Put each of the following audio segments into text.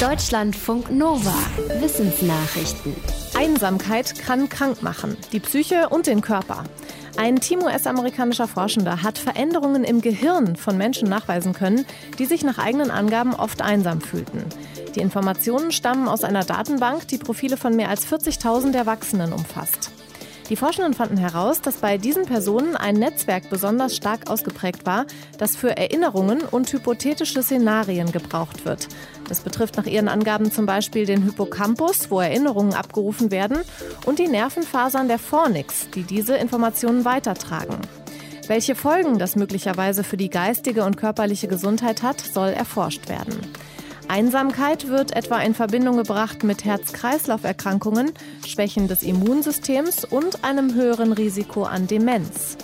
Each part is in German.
Deutschlandfunk Nova. Wissensnachrichten. Einsamkeit kann krank machen, die Psyche und den Körper. Ein Team US-amerikanischer Forschender hat Veränderungen im Gehirn von Menschen nachweisen können, die sich nach eigenen Angaben oft einsam fühlten. Die Informationen stammen aus einer Datenbank, die Profile von mehr als 40.000 Erwachsenen umfasst. Die Forschenden fanden heraus, dass bei diesen Personen ein Netzwerk besonders stark ausgeprägt war, das für Erinnerungen und hypothetische Szenarien gebraucht wird. Das betrifft nach ihren Angaben zum Beispiel den Hippocampus, wo Erinnerungen abgerufen werden, und die Nervenfasern der Fornix, die diese Informationen weitertragen. Welche Folgen das möglicherweise für die geistige und körperliche Gesundheit hat, soll erforscht werden. Einsamkeit wird etwa in Verbindung gebracht mit Herz-Kreislauf-Erkrankungen, Schwächen des Immunsystems und einem höheren Risiko an Demenz.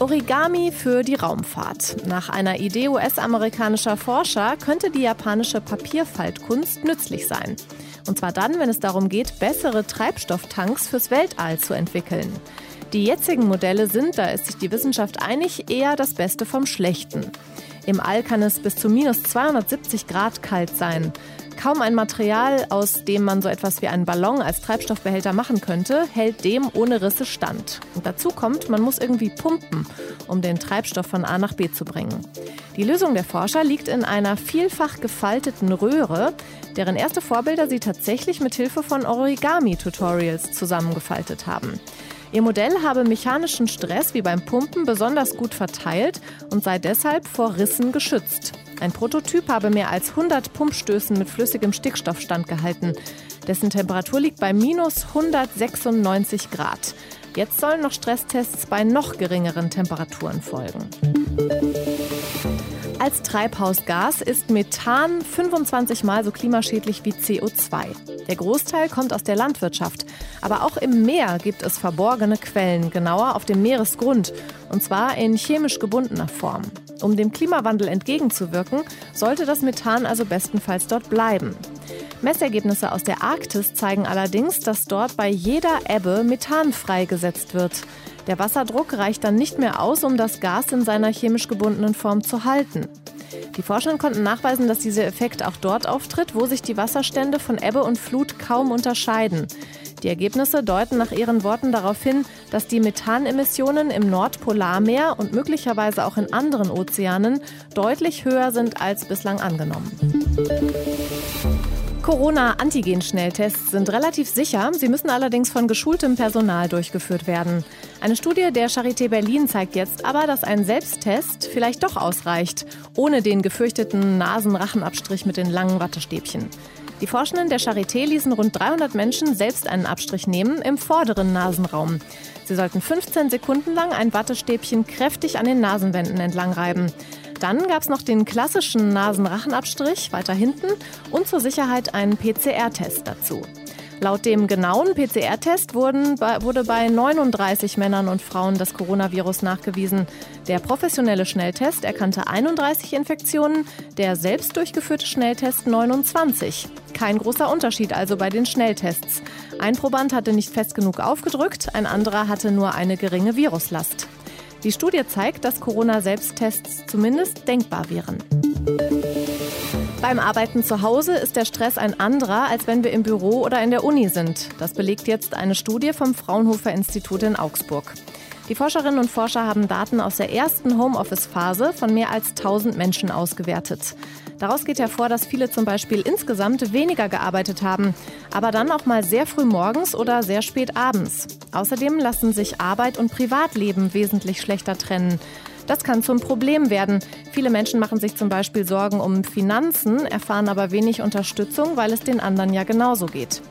Origami für die Raumfahrt. Nach einer Idee US-amerikanischer Forscher könnte die japanische Papierfaltkunst nützlich sein. Und zwar dann, wenn es darum geht, bessere Treibstofftanks fürs Weltall zu entwickeln. Die jetzigen Modelle sind, da ist sich die Wissenschaft einig, eher das Beste vom Schlechten. Im All kann es bis zu minus 270 Grad kalt sein. Kaum ein Material, aus dem man so etwas wie einen Ballon als Treibstoffbehälter machen könnte, hält dem ohne Risse stand. Und dazu kommt, man muss irgendwie pumpen, um den Treibstoff von A nach B zu bringen. Die Lösung der Forscher liegt in einer vielfach gefalteten Röhre, deren erste Vorbilder sie tatsächlich mit Hilfe von Origami-Tutorials zusammengefaltet haben. Ihr Modell habe mechanischen Stress wie beim Pumpen besonders gut verteilt und sei deshalb vor Rissen geschützt. Ein Prototyp habe mehr als 100 Pumpstößen mit flüssigem Stickstoff standgehalten. Dessen Temperatur liegt bei minus 196 Grad. Jetzt sollen noch Stresstests bei noch geringeren Temperaturen folgen. Als Treibhausgas ist Methan 25 mal so klimaschädlich wie CO2. Der Großteil kommt aus der Landwirtschaft. Aber auch im Meer gibt es verborgene Quellen, genauer auf dem Meeresgrund, und zwar in chemisch gebundener Form. Um dem Klimawandel entgegenzuwirken, sollte das Methan also bestenfalls dort bleiben. Messergebnisse aus der Arktis zeigen allerdings, dass dort bei jeder Ebbe Methan freigesetzt wird. Der Wasserdruck reicht dann nicht mehr aus, um das Gas in seiner chemisch gebundenen Form zu halten. Die Forscher konnten nachweisen, dass dieser Effekt auch dort auftritt, wo sich die Wasserstände von Ebbe und Flut kaum unterscheiden. Die Ergebnisse deuten nach ihren Worten darauf hin, dass die Methanemissionen im Nordpolarmeer und möglicherweise auch in anderen Ozeanen deutlich höher sind als bislang angenommen. Corona-Antigen-Schnelltests sind relativ sicher. Sie müssen allerdings von geschultem Personal durchgeführt werden. Eine Studie der Charité Berlin zeigt jetzt aber, dass ein Selbsttest vielleicht doch ausreicht, ohne den gefürchteten Nasenrachenabstrich mit den langen Wattestäbchen. Die Forschenden der Charité ließen rund 300 Menschen selbst einen Abstrich nehmen im vorderen Nasenraum. Sie sollten 15 Sekunden lang ein Wattestäbchen kräftig an den Nasenwänden entlang reiben. Dann gab es noch den klassischen Nasenrachenabstrich weiter hinten und zur Sicherheit einen PCR-Test dazu. Laut dem genauen PCR-Test wurde bei 39 Männern und Frauen das Coronavirus nachgewiesen. Der professionelle Schnelltest erkannte 31 Infektionen, der selbst durchgeführte Schnelltest 29. Kein großer Unterschied also bei den Schnelltests. Ein Proband hatte nicht fest genug aufgedrückt, ein anderer hatte nur eine geringe Viruslast. Die Studie zeigt, dass Corona-Selbsttests zumindest denkbar wären. Beim Arbeiten zu Hause ist der Stress ein anderer, als wenn wir im Büro oder in der Uni sind. Das belegt jetzt eine Studie vom Fraunhofer Institut in Augsburg. Die Forscherinnen und Forscher haben Daten aus der ersten Homeoffice-Phase von mehr als 1000 Menschen ausgewertet. Daraus geht hervor, dass viele zum Beispiel insgesamt weniger gearbeitet haben, aber dann auch mal sehr früh morgens oder sehr spät abends. Außerdem lassen sich Arbeit und Privatleben wesentlich schlechter trennen. Das kann zum Problem werden. Viele Menschen machen sich zum Beispiel Sorgen um Finanzen, erfahren aber wenig Unterstützung, weil es den anderen ja genauso geht.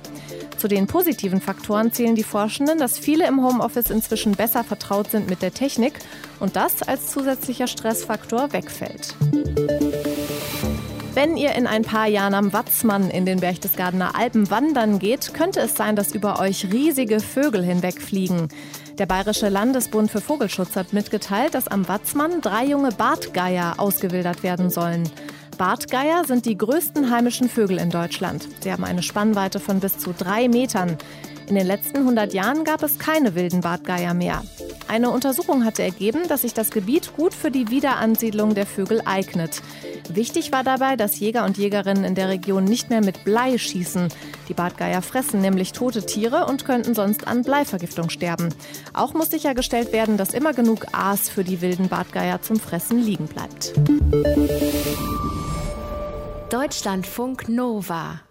Zu den positiven Faktoren zählen die Forschenden, dass viele im Homeoffice inzwischen besser vertraut sind mit der Technik und das als zusätzlicher Stressfaktor wegfällt. Wenn ihr in ein paar Jahren am Watzmann in den Berchtesgadener Alpen wandern geht, könnte es sein, dass über euch riesige Vögel hinwegfliegen. Der Bayerische Landesbund für Vogelschutz hat mitgeteilt, dass am Watzmann drei junge Bartgeier ausgewildert werden sollen. Bartgeier sind die größten heimischen Vögel in Deutschland. Sie haben eine Spannweite von bis zu drei Metern. In den letzten 100 Jahren gab es keine wilden Bartgeier mehr. Eine Untersuchung hatte ergeben, dass sich das Gebiet gut für die Wiederansiedlung der Vögel eignet. Wichtig war dabei, dass Jäger und Jägerinnen in der Region nicht mehr mit Blei schießen. Die Bartgeier fressen nämlich tote Tiere und könnten sonst an Bleivergiftung sterben. Auch muss sichergestellt werden, dass immer genug Aas für die wilden Bartgeier zum Fressen liegen bleibt. Deutschlandfunk Nova